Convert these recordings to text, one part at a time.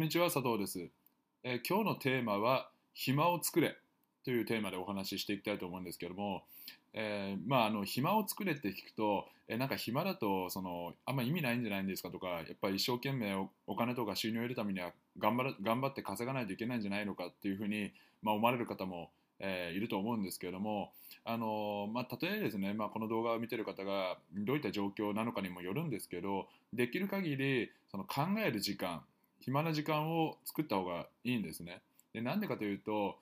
こんにちは佐藤です、えー今日のテーマは暇を作れというテーマでお話ししていきたいと思うんですけども、えーまああの暇を作れって聞くと、えーなんか暇だとそのあんま意味ないんじゃないんですかとかやっぱり一生懸命お金とか収入を得るためには頑張る頑張って稼がないといけないんじゃないのかっていうふうに、まあ、思われる方も、えーいると思うんですけれどもあのまあ、例えですね、まあ、この動画を見てる方がどういった状況なのかにもよるんですけどできる限りその考える時間暇な時間を作った方がいいんですね。でなんでかというと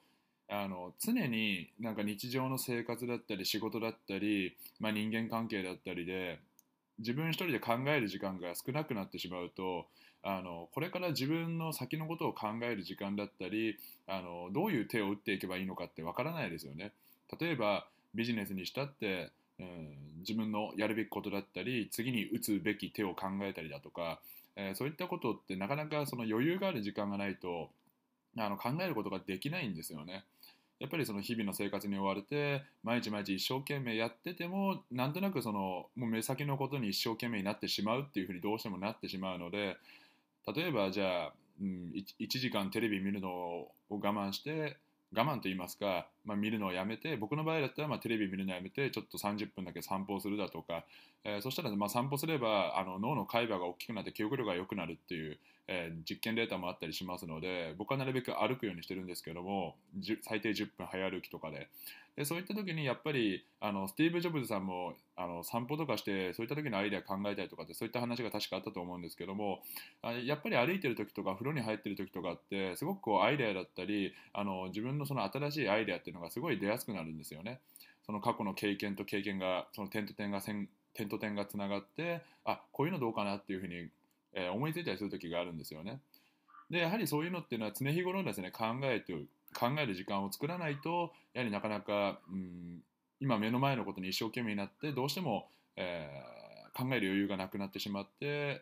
あの常になんか日常の生活だったり仕事だったり、まあ、人間関係だったりで自分一人で考える時間が少なくなってしまうとあのこれから自分の先のことを考える時間だったりあのどういう手を打っていけばいいのかってわからないですよね。例えばビジネスにしたって、うん自分のやるべきことだったり次に打つべき手を考えたりだとか、えーそういったことってなかなかその余裕がある時間がないとあの考えることができないんですよね。やっぱりその日々の生活に追われて毎日毎日一生懸命やっててもなんとなくそのもう目先のことに一生懸命になってしまうっていうふうにどうしてもなってしまうので例えばじゃあ、うん、1, 時間テレビ見るのを我慢して我慢と言いますか、まあ、見るのをやめて僕の場合だったらまあテレビ見るのをやめてちょっと30分だけ散歩するだとか、えーそしたらまあ散歩すればあの脳の海馬が大きくなって記憶力が良くなるっていう、えー実験データもあったりしますので僕はなるべく歩くようにしてるんですけども最低10分早歩きとかで。でそういった時にやっぱりあのスティーブ・ジョブズさんもあの散歩とかしてそういった時のアイデア考えたりとかってそういった話が確かあったと思うんですけどもやっぱり歩いてる時とか風呂に入ってる時とかってすごくこうアイデアだったりあの自分のその新しいアイデアってていうのがすごい出やすくなるんですよね。その過去の経験と経験がその点と点が点と点がつながってあこういうのどうかなっていうふうに、えー思いついたりする時があるんですよね。でやはりそういうのっていうのは常日頃ですね考えて考える時間を作らないとやはりなかなか、うん、今目の前のことに一生懸命になってどうしても、えー考える余裕がなくなってしまって、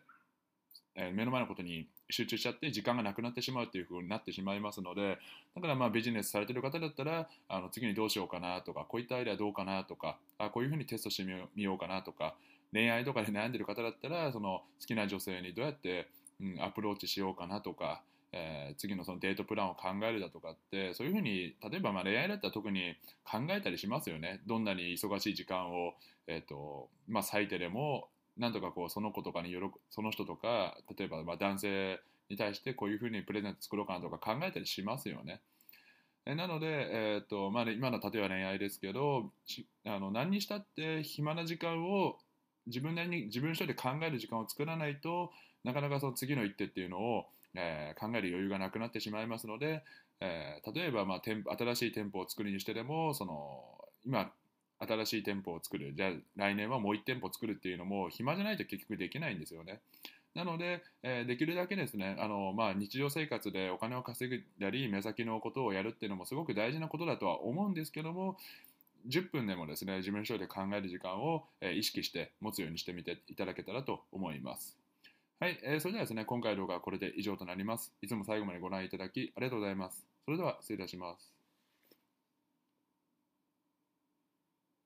えー目の前のことに集中しちゃって時間がなくなってしまうっていう風になってしまいますのでだからまあビジネスされてる方だったらあの次にどうしようかなとかこういったアイデアどうかなとかあこういうふうにテストしてみようみようかなとか恋愛とかで悩んでる方だったらその好きな女性にどうやって、うん、アプローチしようかなとか、えー次のそのデートプランを考えるだとかってそういうふうに例えばまあ恋愛だったら特に考えたりしますよね。どんなに忙しい時間を、えーとまあ、割いてでもなんとかこうその子とかに喜その人とか例えばま男性に対してこういうふうにプレゼント作ろうかなとか考えたりしますよね。えなので、えーとまあね、今の例えば恋愛ですけどあの何にしたって暇な時間を自分なりに自分一人で考える時間を作らないとなかなかその次の一手っていうのを、えー考える余裕がなくなってしまいますので、えー例えば、まあ、新しい店舗を作るにしてでもその今新しい店舗を作るじゃあ来年はもう1店舗作るっていうのも暇じゃないと結局できないんですよね。なので、えーできるだけですねあの、まあ、日常生活でお金を稼いだり目先のことをやるっていうのもすごく大事なことだとは思うんですけども10分でもですね自分一人で考える時間を、えー意識して持つようにしてみていただけたらと思います。はい、えーそれではですね今回の動画はこれで以上となります。いつも最後までご覧いただきありがとうございます。それでは失礼いたします。